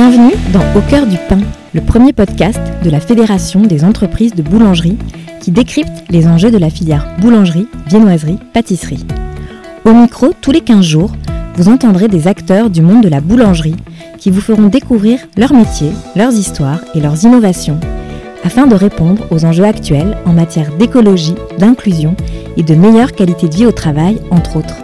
Bienvenue dans Au cœur du pain, le premier podcast de la Fédération des entreprises de boulangerie qui décrypte les enjeux de la filière boulangerie, viennoiserie, pâtisserie. Au micro, tous les 15 jours, vous entendrez des acteurs du monde de la boulangerie qui vous feront découvrir leur métier, leurs histoires et leurs innovations afin de répondre aux enjeux actuels en matière d'écologie, d'inclusion et de meilleure qualité de vie au travail, entre autres.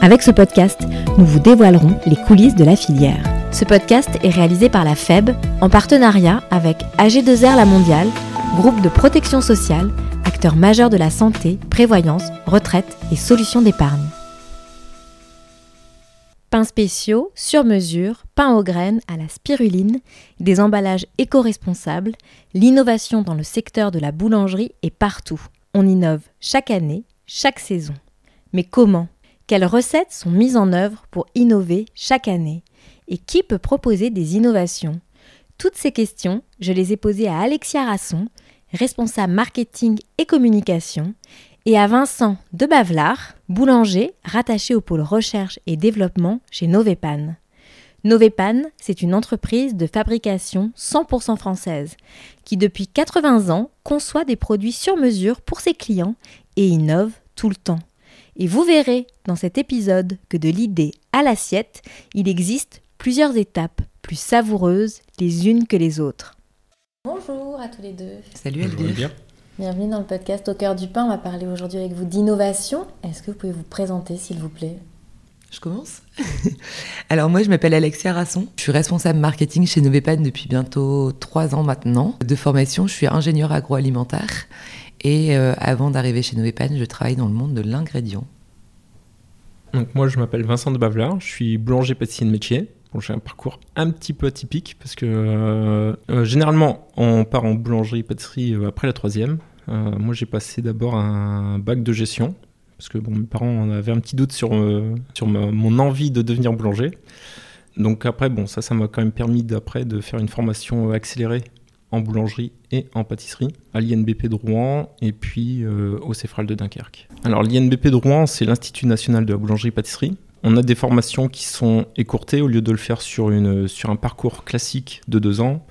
Avec ce podcast, nous vous dévoilerons les coulisses de la filière. Ce podcast est réalisé par la FEB en partenariat avec AG2R La Mondiale, groupe de protection sociale, acteur majeur de la santé, prévoyance, retraite et solutions d'épargne. Pains spéciaux, sur mesure, pain aux graines, à la spiruline, des emballages éco-responsables, l'innovation dans le secteur de la boulangerie est partout. On innove chaque année, chaque saison. Mais comment? Quelles recettes sont mises en œuvre pour innover chaque année? Et qui peut proposer des innovations? Toutes ces questions, je les ai posées à Alexia Rasson, responsable marketing et communication, et à Vincent de Bavlar, boulanger rattaché au pôle recherche et développement chez Novepan. Novepan, c'est une entreprise de fabrication 100% française qui depuis 80 ans conçoit des produits sur mesure pour ses clients et innove tout le temps. Et vous verrez dans cet épisode que de l'idée à l'assiette, il existe plusieurs étapes plus savoureuses les unes que les autres. Bonjour à tous les deux. Salut Elvire. Bienvenue dans le podcast Au cœur du pain. On va parler aujourd'hui avec vous d'innovation. Est-ce que vous pouvez vous présenter, s'il vous plaît? Je commence Alors moi, je m'appelle Alexia Rasson. Je suis responsable marketing chez Novepan depuis bientôt trois ans maintenant. De formation, je suis ingénieur agroalimentaire. Et euh, avant d'arriver chez Novepan, je travaille dans le monde de l'ingrédient. Donc moi, je m'appelle Vincent de Bavlar. Je suis boulanger pâtissier de métier. J'ai un parcours un petit peu atypique parce que euh, euh, généralement on part en boulangerie pâtisserie après la troisième. Euh, moi, j'ai passé d'abord un bac de gestion, parce que bon, mes parents avaient un petit doute sur, euh, sur mon envie de devenir boulanger. Donc après, bon, ça, ça m'a quand même permis d'après de faire une formation accélérée en boulangerie et en pâtisserie à l'INBP de Rouen et puis euh, au Céphral de Dunkerque. Alors l'INBP de Rouen, c'est l'Institut national de la boulangerie-pâtisserie. On a des formations qui sont écourtées au lieu de le faire sur, une, sur un parcours classique de deux ans.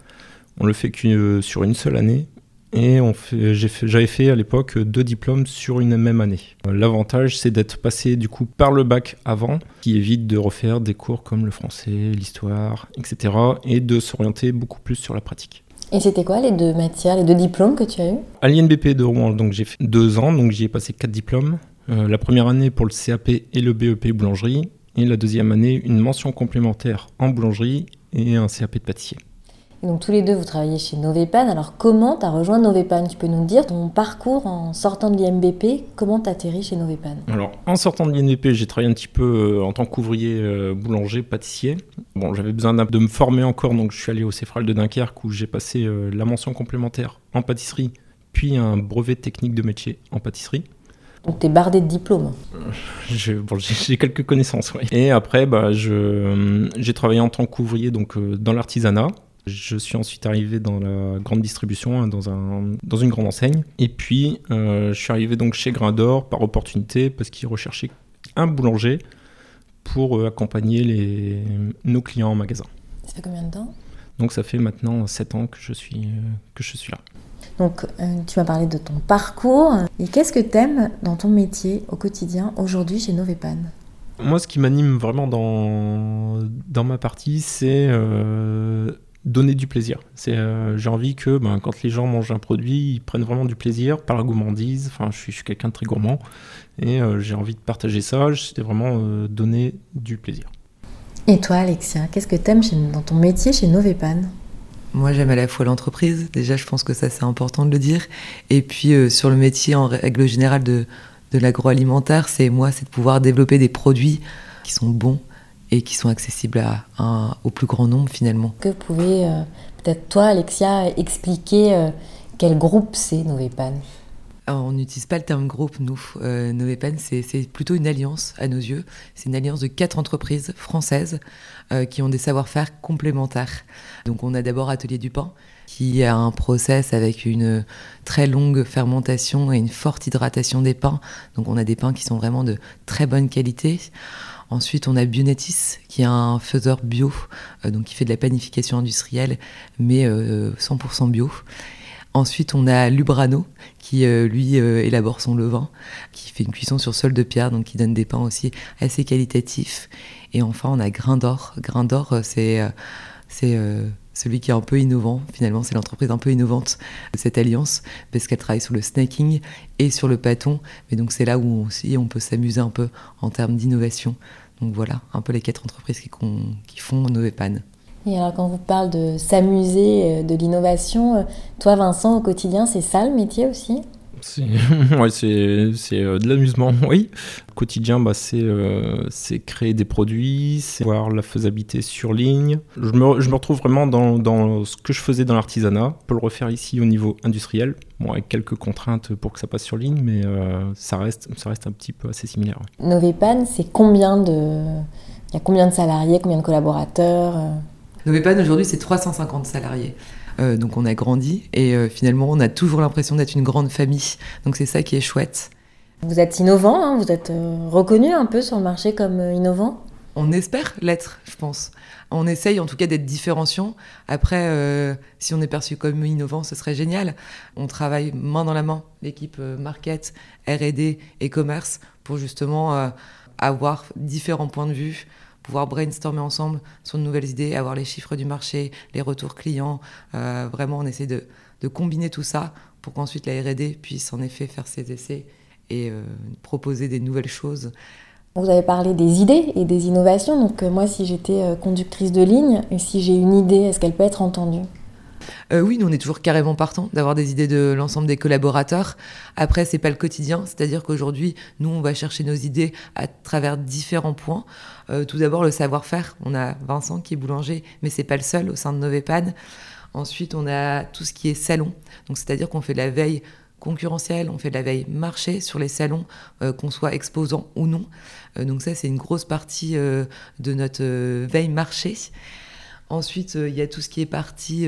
On le fait que sur une seule année et j'avais fait à l'époque deux diplômes sur une même année. L'avantage, c'est d'être passé du coup par le bac avant, qui évite de refaire des cours comme le français, l'histoire, etc. et de s'orienter beaucoup plus sur la pratique. Et c'était quoi les deux matières, les deux diplômes que tu as eu À l'INBP de Rouen, donc j'ai fait deux ans, donc j'y ai passé quatre diplômes. Euh, la première année pour le CAP et le BEP boulangerie, et la deuxième année une mention complémentaire en boulangerie et un CAP de pâtissier donc tous les deux, vous travaillez chez Novepan. Alors comment tu as rejoint Novepan Tu peux nous dire ton parcours en sortant de l'IMBP? Comment tu atterri chez Novepan Alors en sortant de l'IMBP, j'ai travaillé un petit peu euh, en tant qu'ouvrier euh, boulanger, pâtissier. Bon, j'avais besoin de me former encore, donc je suis allé au Céphral de Dunkerque où j'ai passé euh, la mention complémentaire en pâtisserie, puis un brevet technique de métier en pâtisserie. Donc tu es bardé de diplômes J'ai quelques connaissances, oui. Et après, bah, j'ai travaillé en tant qu'ouvrier donc, dans l'artisanat. Je suis ensuite arrivé dans la grande distribution, hein, dans, un, dans une grande enseigne. Et puis, euh, je suis arrivé donc chez Grindor par opportunité parce qu'ils recherchaient un boulanger pour euh, accompagner les, nos clients en magasin. Ça fait combien de temps? Donc, ça fait maintenant 7 ans que je suis, euh, que je suis là. Donc, tu m'as parlé de ton parcours. Et qu'est-ce que tu aimes dans ton métier au quotidien aujourd'hui chez Novepan moi, ce qui m'anime vraiment dans, dans ma partie, c'est donner du plaisir. C'est, euh, j'ai envie que ben, quand les gens mangent un produit, ils prennent vraiment du plaisir par la gourmandise. Enfin, je suis, quelqu'un de très gourmand et euh, j'ai envie de partager ça. C'était vraiment euh, donner du plaisir. Et toi, Alexia, qu'est-ce que tu aimes dans ton métier chez Novepan moi, j'aime à la fois l'entreprise, déjà, je pense que ça, c'est important de le dire. Et puis, sur le métier, en règle générale, de, de l'agroalimentaire, c'est moi, c'est de pouvoir développer des produits qui sont bons, et qui sont accessibles au plus grand nombre finalement. Que pouvez euh, peut-être toi, Alexia, expliquer euh, quel groupe c'est On n'utilise pas le terme groupe, nous. Euh, c'est plutôt une alliance à nos yeux. C'est une alliance de quatre entreprises françaises euh, qui ont des savoir-faire complémentaires. Donc, on a d'abord Atelier du Pain, qui a un process avec une très longue fermentation et une forte hydratation des pains. Donc, on a des pains qui sont vraiment de très bonne qualité. Ensuite, on a Bionetis, qui est un faiseur bio, donc qui fait de la panification industrielle, mais 100% bio. Ensuite, on a Lubrano, qui lui élabore son levain, qui fait une cuisson sur sol de pierre, donc qui donne des pains aussi assez qualitatifs. Et enfin, on a Grain d'Or. Grain d'Or, c'est c'est celui qui est un peu innovant. Finalement, c'est l'entreprise un peu innovante de cette alliance, parce qu'elle travaille sur le snacking et sur le pâton. Mais donc, c'est là où aussi on peut s'amuser un peu en termes d'innovation. Donc voilà, un peu les quatre entreprises qui, font Novepan. Et alors, quand vous parlez de s'amuser, euh, de l'innovation, euh, toi, Vincent, au quotidien, c'est ça le métier aussi? C'est ouais, euh, de l'amusement, oui. Le quotidien, bah, euh, c'est créer des produits, c'est voir la faisabilité sur ligne. Je me, je me retrouve vraiment dans, dans, ce que je faisais dans l'artisanat. On peut le refaire ici au niveau industriel, bon, avec quelques contraintes pour que ça passe sur ligne, mais euh, ça, reste, ça reste un petit peu assez similaire. Novepan, c'est combien de... Il y a combien de salariés, combien de collaborateurs Novepan, aujourd'hui, c'est 350 salariés. Euh, donc on a grandi et euh, finalement on a toujours l'impression d'être une grande famille. Donc c'est ça qui est chouette. Vous êtes innovant, hein, vous êtes euh, reconnu un peu sur le marché comme innovant? On espère l'être, je pense. On essaye en tout cas d'être différenciant. Après, si on est perçu comme innovant, ce serait génial. On travaille main dans la main, l'équipe market, RD et commerce, pour justement avoir différents points de vue, pouvoir brainstormer ensemble sur de nouvelles idées, avoir les chiffres du marché, les retours clients. Euh, vraiment, on essaie de, combiner tout ça pour qu'ensuite la RD puisse en effet faire ses essais et euh, proposer des nouvelles choses. Vous avez parlé des idées et des innovations. Donc euh, moi, si j'étais conductrice de ligne et si j'ai une idée, est-ce qu'elle peut être entendue? Euh, oui, nous on est toujours carrément partant d'avoir des idées de l'ensemble des collaborateurs. Après, c'est pas le quotidien, c'est-à-dire qu'aujourd'hui, nous on va chercher nos idées à travers différents points. Euh, tout d'abord, le savoir-faire. On a Vincent qui est boulanger, mais c'est pas le seul au sein de Novepan. Ensuite, on a tout ce qui est salon. Donc, c'est-à-dire qu'on fait de la veille concurrentielle, on fait de la veille marché sur les salons, euh, qu'on soit exposant ou non. donc ça, c'est une grosse partie de notre veille marché. Ensuite, il y a tout ce qui est partie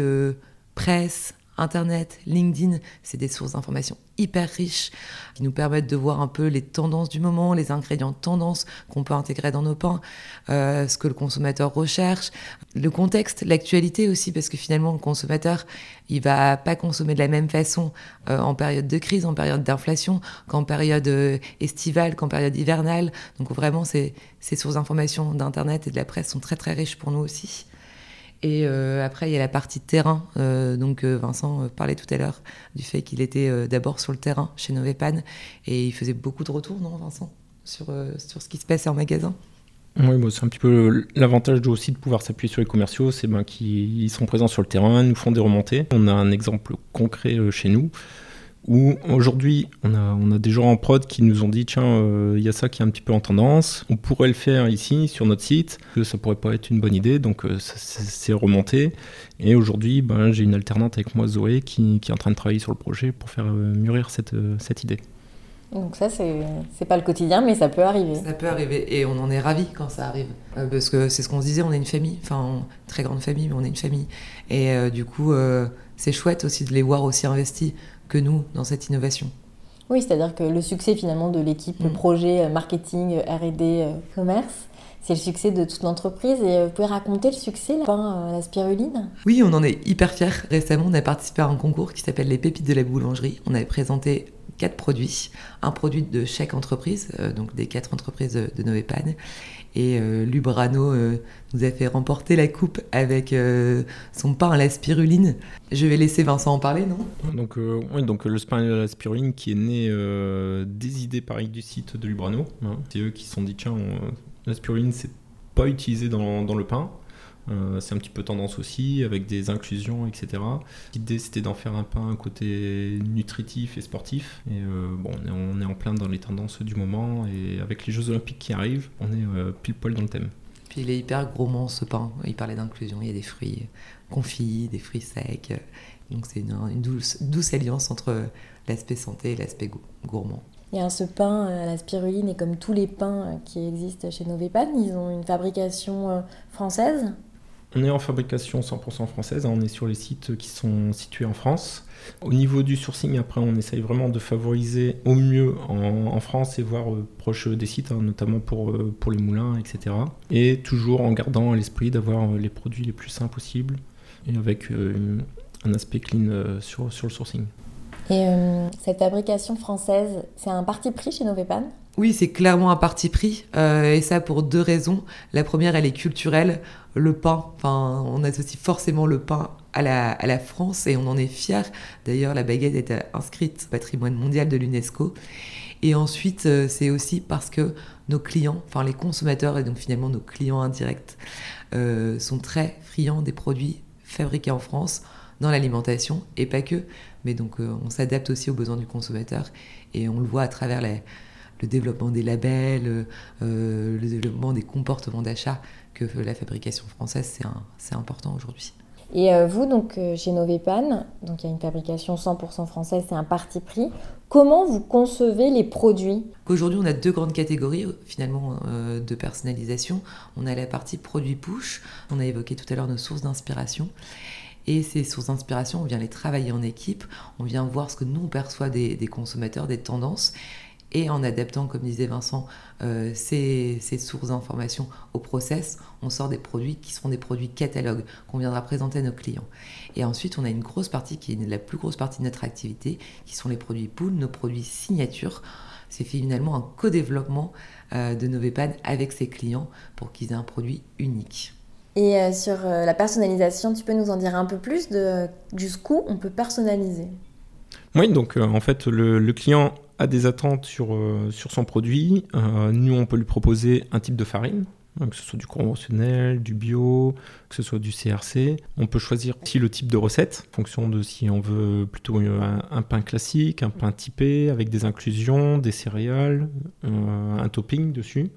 presse, Internet, LinkedIn, c'est des sources d'informations hyper riches qui nous permettent de voir un peu les tendances du moment, les ingrédients de tendance qu'on peut intégrer dans nos pains, euh, ce que le consommateur recherche, le contexte, l'actualité aussi, parce que finalement le consommateur, il va pas consommer de la même façon euh, en période de crise, en période d'inflation, qu'en période euh, estivale, qu'en période hivernale. Donc vraiment, ces, ces sources d'informations d'Internet et de la presse sont très très riches pour nous aussi. Et euh, après, il y a la partie terrain. Euh, donc, euh, Vincent parlait tout à l'heure du fait qu'il était d'abord sur le terrain chez Novepan et il faisait beaucoup de retours, non, Vincent, sur, sur ce qui se passait en magasin? Oui, c'est un petit peu l'avantage aussi de pouvoir s'appuyer sur les commerciaux, c'est ben, qu'ils sont présents sur le terrain, nous font des remontées. On a un exemple concret chez nous où aujourd'hui on a, on a des gens en prod qui nous ont dit tiens euh, il y a ça qui est un petit peu en tendance, on pourrait le faire ici sur notre site, que ça pourrait pas être une bonne idée, donc euh, c'est remonté. Et aujourd'hui ben, j'ai une alternante avec moi Zoé qui, qui, est en train de travailler sur le projet pour faire euh, mûrir cette, cette idée. Donc ça, c'est pas le quotidien, mais ça peut arriver. Ça peut arriver, et on en est ravis quand ça arrive. parce que c'est ce qu'on se disait, on est une famille, enfin, très grande famille, mais on est une famille. Et du coup, c'est chouette aussi de les voir aussi investis que nous dans cette innovation. Oui, c'est-à-dire que le succès finalement de l'équipe mm. projet, euh, marketing, euh, RD, euh, commerce, c'est le succès de toute l'entreprise. Et vous pouvez raconter le succès, là, pain, la spiruline? Oui, on en est hyper fiers. Récemment, on a participé à un concours qui s'appelle Les Pépites de la boulangerie. On avait présenté produits, un produit de chaque entreprise, donc des quatre entreprises de, de. Et euh, Lubrano euh, nous a fait remporter la coupe avec euh, son pain à la spiruline. Je vais laisser Vincent en parler, non? Donc, oui, donc le pain à la spiruline qui est né des idées pareilles du site de Lubrano. Hein. C'est eux qui se sont dit tiens, la spiruline, c'est pas utilisé dans le pain. Euh, c'est un petit peu tendance aussi, avec des inclusions, etc. L'idée, c'était d'en faire un pain un côté nutritif et sportif. Et euh, bon, on est, en plein dans les tendances du moment. Et avec les Jeux Olympiques qui arrivent, on est euh, pile poil dans le thème. Puis il est hyper gourmand ce pain. Il parlait d'inclusion. Il y a des fruits confits, des fruits secs. Donc c'est une, douce, douce, alliance entre l'aspect santé et l'aspect gourmand. Il y a ce pain à la spiruline et comme tous les pains qui existent chez Novepan, ils ont une fabrication française On est en fabrication 100% française, hein. on est sur les sites qui sont situés en France. Au niveau du sourcing, après, on essaye vraiment de favoriser au mieux en, France et voir euh, proche des sites, hein, notamment pour, euh, pour les moulins, etc. Et toujours en gardant à l'esprit d'avoir euh, les produits les plus sains possibles et avec un aspect clean sur, sur le sourcing. Et cette fabrication française, c'est un parti pris chez Novepan oui, c'est clairement un parti pris, euh, et ça pour deux raisons. La première, elle est culturelle. Le pain, on associe forcément le pain à la, France et on en est fier. D'ailleurs, la baguette est inscrite au patrimoine mondial de l'UNESCO. Et ensuite, euh, c'est aussi parce que nos clients, enfin les consommateurs et donc finalement nos clients indirects, euh, sont très friands des produits fabriqués en France dans l'alimentation et pas que. Mais donc, on s'adapte aussi aux besoins du consommateur et on le voit à travers les le développement des labels, euh, le développement des comportements d'achat que la fabrication française, c'est important aujourd'hui. Et euh, vous, donc euh, chez Novepan, donc il y a une fabrication 100% française, c'est un parti pris. Comment vous concevez les produits? Aujourd'hui, on a deux grandes catégories finalement de personnalisation. On a la partie produits push. On a évoqué tout à l'heure nos sources d'inspiration. Et ces sources d'inspiration, on vient les travailler en équipe. On vient voir ce que nous on perçoit des consommateurs, des tendances et en adaptant, comme disait Vincent, euh, ces, sources d'informations au process, on sort des produits qui seront des produits catalogues qu'on viendra présenter à nos clients. Et ensuite, on a une grosse partie qui est la plus grosse partie de notre activité, qui sont les produits pool, nos produits signatures. C'est finalement un co-développement euh, de Novepan avec ses clients pour qu'ils aient un produit unique. Et euh, sur la personnalisation, tu peux nous en dire un peu plus de jusqu'où on peut personnaliser? Oui, donc en fait, le, le client des attentes sur, euh, son produit, euh, nous, on peut lui proposer un type de farine, hein, que ce soit du conventionnel, du bio, que ce soit du CRC. On peut choisir aussi le type de recette, en fonction de si on veut plutôt un, pain classique, un pain typé, avec des inclusions, des céréales, euh, un topping dessus.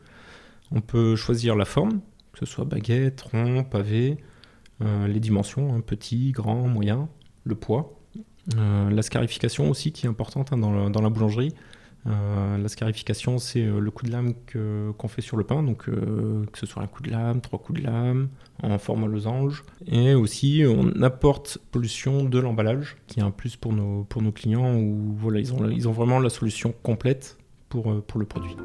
On peut choisir la forme, que ce soit baguette, rond, pavé, les dimensions, hein, petit, grand, moyen, le poids. Euh, la scarification aussi qui est importante hein, dans, la boulangerie. Euh, la scarification, c'est euh, le coup de lame qu'on fait sur le pain, donc que ce soit un coup de lame, trois coups de lame, en forme losange. Et aussi, on apporte pollution de l'emballage, qui est un plus pour nos, pour nos clients, où voilà, ils, ont, ils ont vraiment la solution complète pour, pour le produit.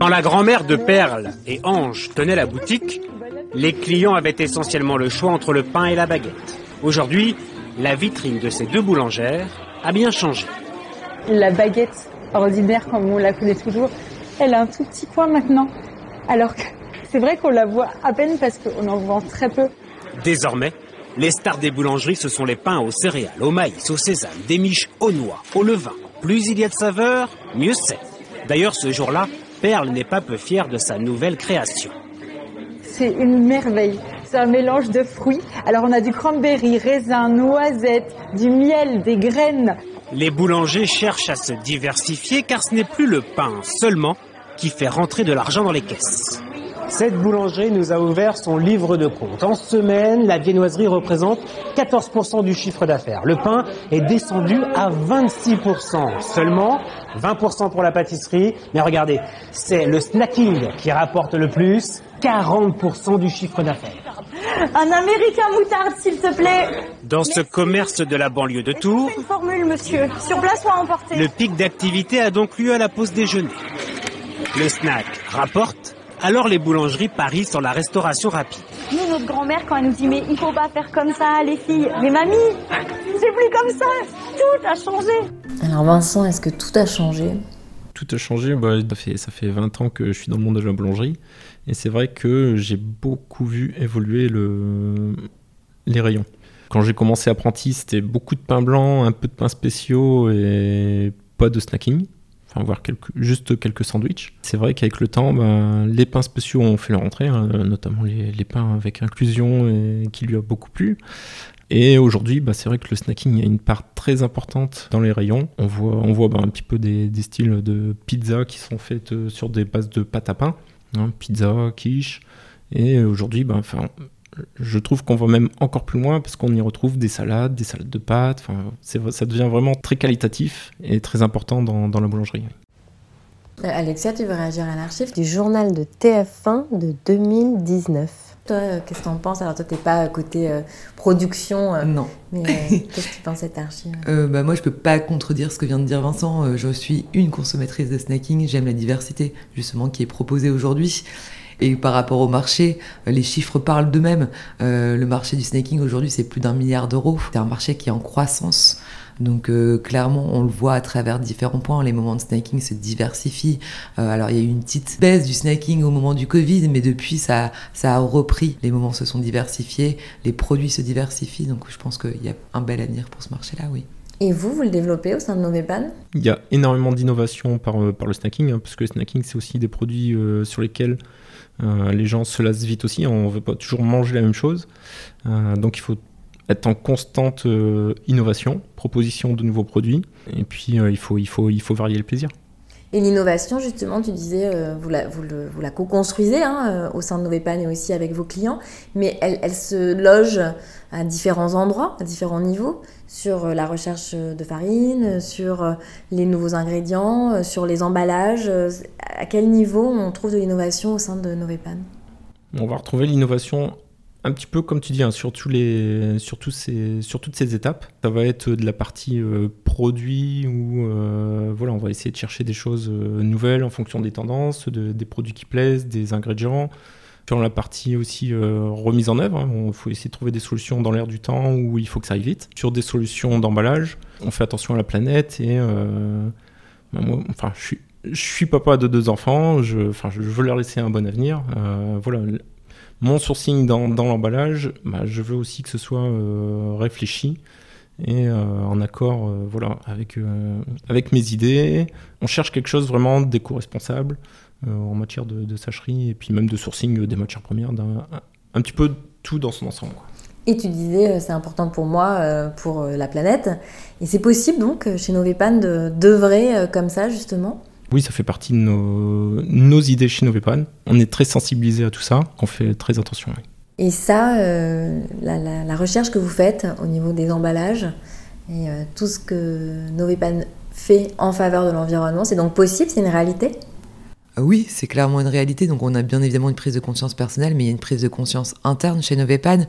Quand la grand-mère de Perle et Ange tenaient la boutique, les clients avaient essentiellement le choix entre le pain et la baguette. Aujourd'hui, la vitrine de ces deux boulangères a bien changé. La baguette ordinaire, comme on la connaît toujours, elle a un tout petit point maintenant. Alors que c'est vrai qu'on la voit à peine parce qu'on en vend très peu. Désormais, les stars des boulangeries, ce sont les pains aux céréales, au maïs, au sésame, des miches aux noix, au levain. Plus il y a de saveur, mieux c'est. D'ailleurs, ce jour-là, Perle n'est pas peu fière de sa nouvelle création. C'est une merveille c'est un mélange de fruits. Alors on a du cranberry, raisin, noisette, du miel, des graines. Les boulangers cherchent à se diversifier car ce n'est plus le pain seulement qui fait rentrer de l'argent dans les caisses. Cette boulangerie nous a ouvert son livre de compte. En semaine, la viennoiserie représente 14% du chiffre d'affaires. Le pain est descendu à 26%. Seulement 20% pour la pâtisserie. Mais regardez, c'est le snacking qui rapporte le plus, 40% du chiffre d'affaires. Un américain moutarde, s'il te plaît. Dans ce commerce de la banlieue de Tours, une formule, monsieur, sur place ou à emporter. Le pic d'activité a donc lieu à la pause déjeuner. Le snack rapporte, alors les boulangeries parient sur la restauration rapide. Nous, notre grand-mère, quand elle nous dit mais il faut pas faire comme ça, les filles. Mais mamie, c'est plus comme ça. Tout a changé. Alors Vincent, est-ce que tout a changé? Tout a changé. Bah, ça, fait, ça fait 20 ans que je suis dans le monde de la boulangerie. Et c'est vrai que j'ai beaucoup vu évoluer le... les rayons. Quand j'ai commencé apprenti, c'était beaucoup de pain blanc, un peu de pain spéciaux et pas de snacking. Enfin, voire juste quelques sandwichs. C'est vrai qu'avec le temps, ben, les pains spéciaux ont fait leur entrée, hein, notamment les, pains avec inclusion qui lui a beaucoup plu. Et aujourd'hui, bah, c'est vrai que le snacking a une part très importante dans les rayons. On voit, on voit bah, un petit peu des, styles de pizza qui sont faites euh, sur des bases de pâte à pain. Hein, pizza, quiche. Et aujourd'hui, ben, enfin, je trouve qu'on va même encore plus loin parce qu'on y retrouve des salades, des salades de pâtes. Ça devient vraiment très qualitatif et très important dans, dans la boulangerie. Euh, Alexia, tu veux réagir à l'archive du journal de TF1 de 2019 Toi, euh, qu'est-ce que tu en penses? Alors, toi, tu n'es pas côté euh, production. Euh, non. Mais qu'est-ce que tu penses de cette archive bah, Moi, je ne peux pas contredire ce que vient de dire Vincent. je suis une consommatrice de snacking. J'aime la diversité, justement, qui est proposée aujourd'hui. Et par rapport au marché, les chiffres parlent d'eux-mêmes. le marché du snacking aujourd'hui, c'est plus d'un milliard d'euros. C'est un marché qui est en croissance. Donc euh, clairement, on le voit à travers différents points. Les moments de snacking se diversifient. Euh, alors il y a eu une petite baisse du snacking au moment du Covid, mais depuis ça, ça a repris. Les moments se sont diversifiés, les produits se diversifient. Donc je pense qu'il y a un bel avenir pour ce marché-là, oui. Et vous, vous le développez au sein de Novepan Il y a énormément d'innovation par, euh, par le snacking, hein, parce que le snacking, c'est aussi des produits sur lesquels les gens se lassent vite aussi. On ne veut pas toujours manger la même chose. donc il faut être en constante euh, innovation, proposition de nouveaux produits, et puis euh, il, faut, il, faut, il faut varier le plaisir. Et l'innovation, justement, tu disais, euh, vous la, vous, la co-construisez hein, au sein de Novepan et aussi avec vos clients, mais elle, elle, se loge à différents endroits, à différents niveaux, sur la recherche de farine, sur les nouveaux ingrédients, sur les emballages. À quel niveau on trouve de l'innovation au sein de Novepan? On va retrouver l'innovation un petit peu comme tu dis, hein, sur, les, sur, ces, sur, toutes ces étapes. Ça va être de la partie euh, produit où euh, voilà, on va essayer de chercher des choses euh, nouvelles en fonction des tendances, des produits qui plaisent, des ingrédients. Sur la partie aussi remise en œuvre, il hein, faut essayer de trouver des solutions dans l'air du temps où il faut que ça aille vite. Sur des solutions d'emballage, on fait attention à la planète et bah, moi, enfin, je suis, je suis papa de deux enfants, je, enfin, je veux leur laisser un bon avenir. voilà, mon sourcing dans, l'emballage, bah, je veux aussi que ce soit euh, réfléchi et euh, en accord euh, avec, mes idées. On cherche quelque chose vraiment d'éco-responsable en matière de, sacherie et puis même de sourcing des matières premières, un, un, petit peu tout dans son ensemble. Et tu disais, c'est important pour moi, pour la planète. Et c'est possible donc chez Novepan d'œuvrer comme ça justement? Oui, ça fait partie de nos, idées chez Novepan. On est très sensibilisé à tout ça, on fait très attention. Et ça, euh, la, recherche que vous faites au niveau des emballages et euh, tout ce que Novepan fait en faveur de l'environnement, c'est donc possible, c'est une réalité? Oui, c'est clairement une réalité. Donc, on a bien évidemment une prise de conscience personnelle, mais il y a une prise de conscience interne chez Novepan.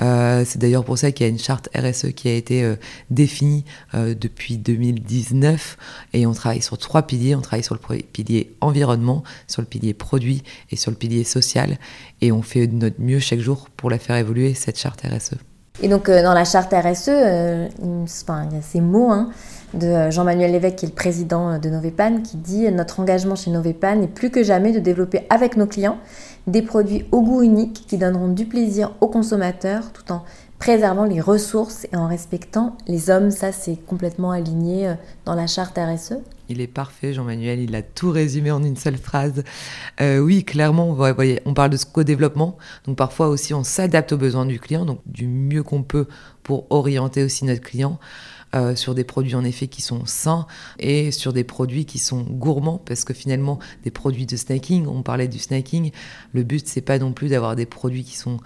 Euh, c'est d'ailleurs pour ça qu'il y a une charte RSE qui a été euh, définie euh, depuis 2019. Et on travaille sur trois piliers. On travaille sur le pilier environnement, sur le pilier produit et sur le pilier social. Et on fait de notre mieux chaque jour pour la faire évoluer, cette charte RSE. Et donc, dans la charte RSE, il y a ces mots. Hein, de euh, Jean-Manuel Lévesque, qui est le président euh, de Novepan, qui dit Notre engagement chez Novepan est plus que jamais de développer avec nos clients des produits au goût unique qui donneront du plaisir aux consommateurs tout en préservant les ressources et en respectant les hommes. Ça, c'est complètement aligné euh, dans la charte RSE. Il est parfait, Jean-Manuel, il a tout résumé en une seule phrase. oui, clairement, vous voyez, on parle de co-développement, donc parfois aussi on s'adapte aux besoins du client, donc du mieux qu'on peut pour orienter aussi notre client. Euh, sur des produits en effet qui sont sains et sur des produits qui sont gourmands parce que finalement des produits de snacking, on parlait du snacking, le but c'est pas non plus d'avoir des produits qui sont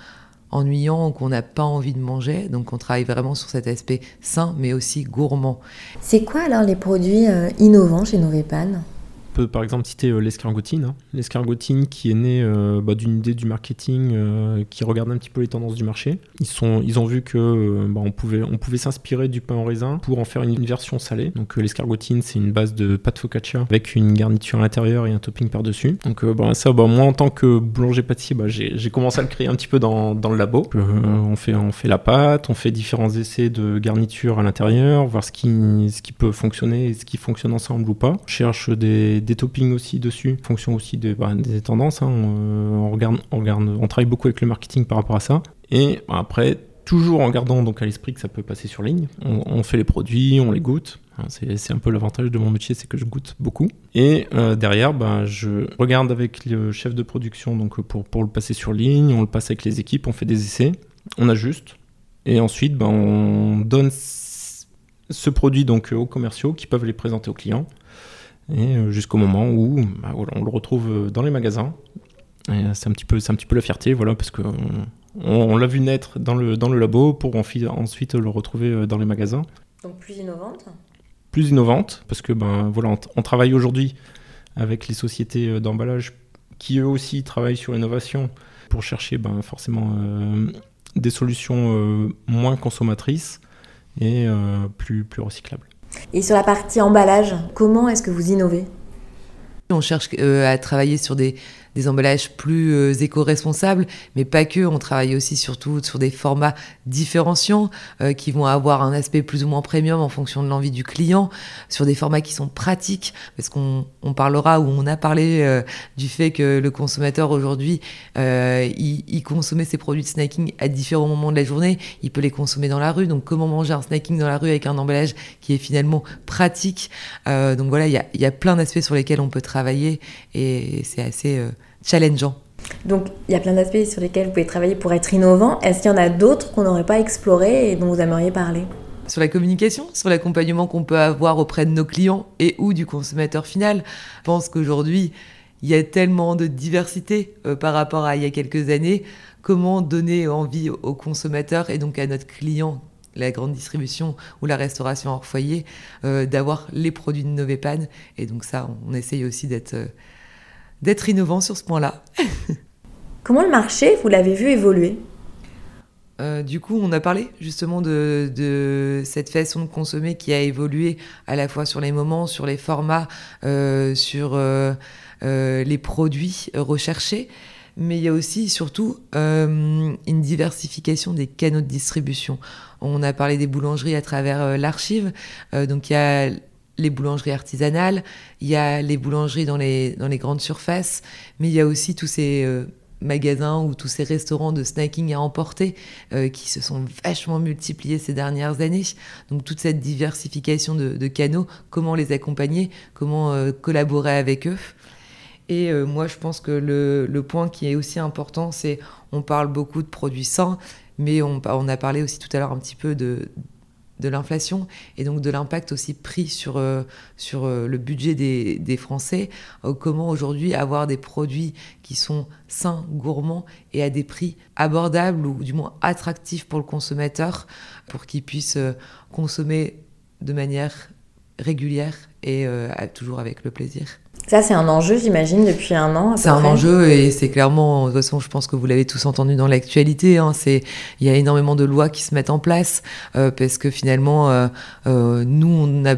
ennuyants ou qu'on n'a pas envie de manger. Donc on travaille vraiment sur cet aspect sain mais aussi gourmand. C'est quoi alors les produits euh, innovants chez Novepan peut par exemple citer euh, l'escargotine. Hein. L'escargotine qui est née euh, bah, d'une idée du marketing euh, qui regarde un petit peu les tendances du marché. Ils, sont, ils ont vu que bah, on pouvait, on pouvait s'inspirer du pain au raisin pour en faire une, version salée. Donc l'escargotine, c'est une base de pâte focaccia avec une garniture à l'intérieur et un topping par-dessus. Donc bah, ça, moi en tant que boulanger pâtissier, j'ai commencé à le créer un petit peu dans, dans le labo. on, fait, on fait la pâte, on fait différents essais de garniture à l'intérieur, voir ce qui, ce qui peut fonctionner et ce qui fonctionne ensemble ou pas. On cherche des des, toppings aussi dessus, fonction aussi bah, des tendances. Hein. On, regarde, on, regarde, on travaille beaucoup avec le marketing par rapport à ça. Et bah, après, toujours en gardant donc à l'esprit que ça peut passer sur ligne, on, fait les produits, on les goûte. C'est un peu l'avantage de mon métier, c'est que je goûte beaucoup. Et euh, derrière, bah, je regarde avec le chef de production donc pour, pour le passer sur ligne, on le passe avec les équipes, on fait des essais, on ajuste. Et ensuite, on donne ce produit donc aux commerciaux qui peuvent les présenter aux clients et euh, jusqu'au moment où bah, on le retrouve euh, dans les magasins. Euh, c'est un petit peu, c'est un petit peu la fierté, voilà, parce que on, l'a vu naître dans le dans le labo pour ensuite le retrouver dans les magasins. Donc plus innovante. Plus innovante, parce que ben voilà, on, travaille aujourd'hui avec les sociétés d'emballage qui eux aussi travaillent sur l'innovation pour chercher ben, forcément des solutions moins consommatrices et plus, plus recyclables. Et sur la partie emballage, comment est-ce que vous innovez? On cherche à travailler sur des, des emballages plus euh, éco-responsables, mais pas que. On travaille aussi surtout sur des formats différenciants euh, qui vont avoir un aspect plus ou moins premium en fonction de l'envie du client, sur des formats qui sont pratiques, parce qu'on on parlera ou on a parlé euh, du fait que le consommateur aujourd'hui, il, il, consommait ses produits de snacking à différents moments de la journée. Il peut les consommer dans la rue. Donc comment manger un snacking dans la rue avec un emballage qui est finalement pratique. donc voilà, il y a, plein d'aspects sur lesquels on peut travailler et c'est assez challengeant. Donc, il y a plein d'aspects sur lesquels vous pouvez travailler pour être innovant. Est-ce qu'il y en a d'autres qu'on n'aurait pas explorés et dont vous aimeriez parler? Sur la communication, sur l'accompagnement qu'on peut avoir auprès de nos clients et ou du consommateur final. Je pense qu'aujourd'hui, il y a tellement de diversité euh, par rapport à il y a quelques années. Comment donner envie aux consommateurs et donc à notre client, la grande distribution ou la restauration hors foyer, euh, d'avoir les produits de Novepan. Et donc ça, on essaye aussi d'être... Euh, d'être innovant sur ce point-là. Comment le marché, vous l'avez vu évoluer? Euh, du coup, on a parlé justement de, cette façon de consommer qui a évolué à la fois sur les moments, sur les formats, euh, sur euh, les produits recherchés, mais il y a aussi surtout une diversification des canaux de distribution. On a parlé des boulangeries à travers l'archive, donc il y a les boulangeries artisanales, il y a les boulangeries dans les, dans les grandes surfaces, mais il y a aussi tous ces euh, magasins ou tous ces restaurants de snacking à emporter euh, qui se sont vachement multipliés ces dernières années. Donc toute cette diversification de, canaux, comment les accompagner, comment euh, collaborer avec eux. Et moi, je pense que le, le, point qui est aussi important, c'est on parle beaucoup de produits sains, mais on, on a parlé aussi tout à l'heure un petit peu de, de l'inflation et donc de l'impact aussi pris sur, euh, sur euh, le budget des, des Français. Euh, comment aujourd'hui avoir des produits qui sont sains, gourmands et à des prix abordables ou du moins attractifs pour le consommateur pour qu'il puisse consommer de manière régulière et toujours avec le plaisir. Ça, c'est un enjeu, j'imagine, depuis un an. C'est un enjeu et c'est clairement, de toute façon, je pense que vous l'avez tous entendu dans l'actualité. Hein, c'est, il y a énormément de lois qui se mettent en place euh, parce que finalement, euh, euh, nous, on a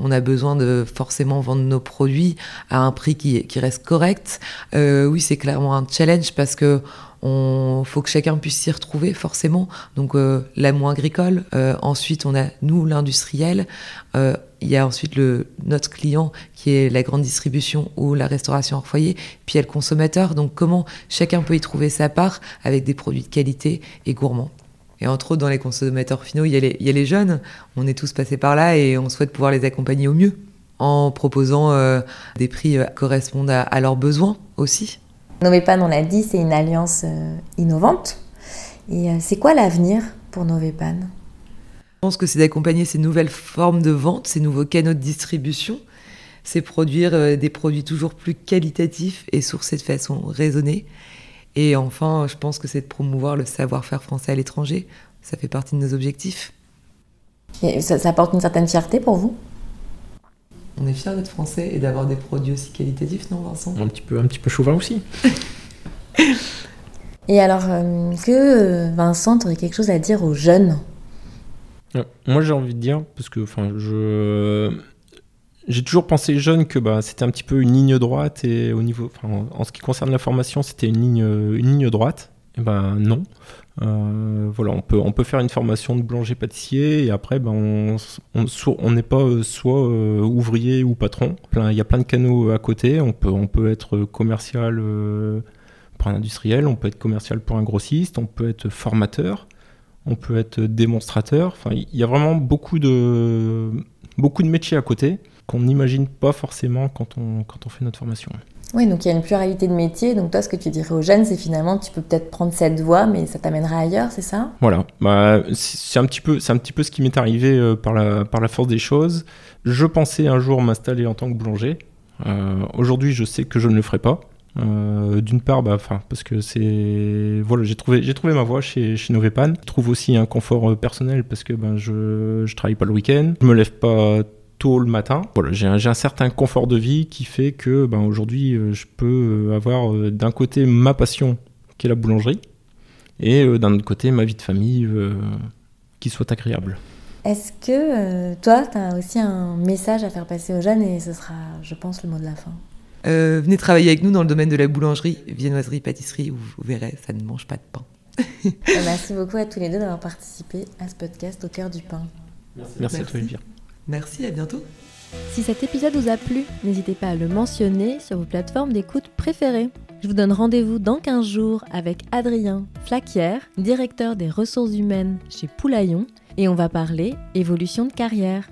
on a besoin de forcément vendre nos produits à un prix qui, qui reste correct. oui, c'est clairement un challenge parce que on faut que chacun puisse s'y retrouver forcément. Donc euh, l'amour agricole. Euh, ensuite, on a nous l'industriel. Euh, il y a ensuite le notre client qui est la grande distribution ou la restauration hors foyer. Puis il y a le consommateur. Donc comment chacun peut y trouver sa part avec des produits de qualité et gourmands. Et entre autres, dans les consommateurs finaux, il y, a les, il y a les jeunes. On est tous passés par là et on souhaite pouvoir les accompagner au mieux en proposant des prix qui correspondent à leurs besoins aussi. Novepan, on l'a dit, c'est une alliance euh, innovante. Et euh, c'est quoi l'avenir pour Novepan Je pense que c'est d'accompagner ces nouvelles formes de vente, ces nouveaux canaux de distribution. C'est produire euh, des produits toujours plus qualitatifs et sourcés de façon raisonnée. Et enfin, je pense que c'est de promouvoir le savoir-faire français à l'étranger. Ça fait partie de nos objectifs. ça, ça apporte une certaine fierté pour vous? On est fiers d'être français et d'avoir des produits aussi qualitatifs, non Vincent? Un petit peu, un petit peu chauvin aussi. et alors, euh, est-ce que euh, Vincent, aurait quelque chose à dire aux jeunes? Euh, Moi, j'ai envie de dire, parce que enfin, je j'ai toujours pensé jeune que bah, c'était un petit peu une ligne droite et au niveau, en ce qui concerne la formation, c'était une ligne, une ligne droite. Et ben non. Euh, voilà, on peut, faire une formation de boulanger-pâtissier et après, ben, on n'est pas euh, soit euh, ouvrier ou patron. Il y a plein de canaux à côté. On peut, être commercial pour un industriel, on peut être commercial pour un grossiste, on peut être formateur, on peut être démonstrateur. Il y a vraiment beaucoup de, beaucoup de métiers à côté qu'on n'imagine pas forcément quand on, quand on fait notre formation. Oui, donc il y a une pluralité de métiers. Donc toi, ce que tu dirais aux jeunes, c'est finalement, tu peux peut-être prendre cette voie, mais ça t'amènera ailleurs, c'est ça? Voilà. Bah, c'est un petit peu, c'est un petit peu ce qui m'est arrivé euh, par la par la force des choses. Je pensais un jour m'installer en tant que boulanger. Euh, aujourd'hui, je sais que je ne le ferai pas. Euh, d'une part, bah, parce que c'est voilà, j'ai trouvé j'ai trouvé ma voie chez chez Novepan. Je trouve aussi un confort personnel parce que ben je je travaille pas le week-end, je me lève pas tôt le matin. Voilà, j'ai un, certain confort de vie qui fait que ben, aujourd'hui, euh, je peux euh, avoir euh, d'un côté ma passion qui est la boulangerie, et d'un autre côté, ma vie de famille qui soit agréable. Est-ce que toi, tu as aussi un message à faire passer aux jeunes et ce sera, je pense, le mot de la fin? Venez travailler avec nous dans le domaine de la boulangerie, viennoiserie, pâtisserie, où vous verrez, ça ne mange pas de pain. Merci beaucoup à tous les deux d'avoir participé à ce podcast au cœur du pain. Merci, Merci, à toi, Olivia. Merci, à bientôt. Si cet épisode vous a plu, n'hésitez pas à le mentionner sur vos plateformes d'écoute préférées. Je vous donne rendez-vous dans 15 jours avec Adrien Flaquière, directeur des ressources humaines chez Poulaillon, et on va parler évolution de carrière.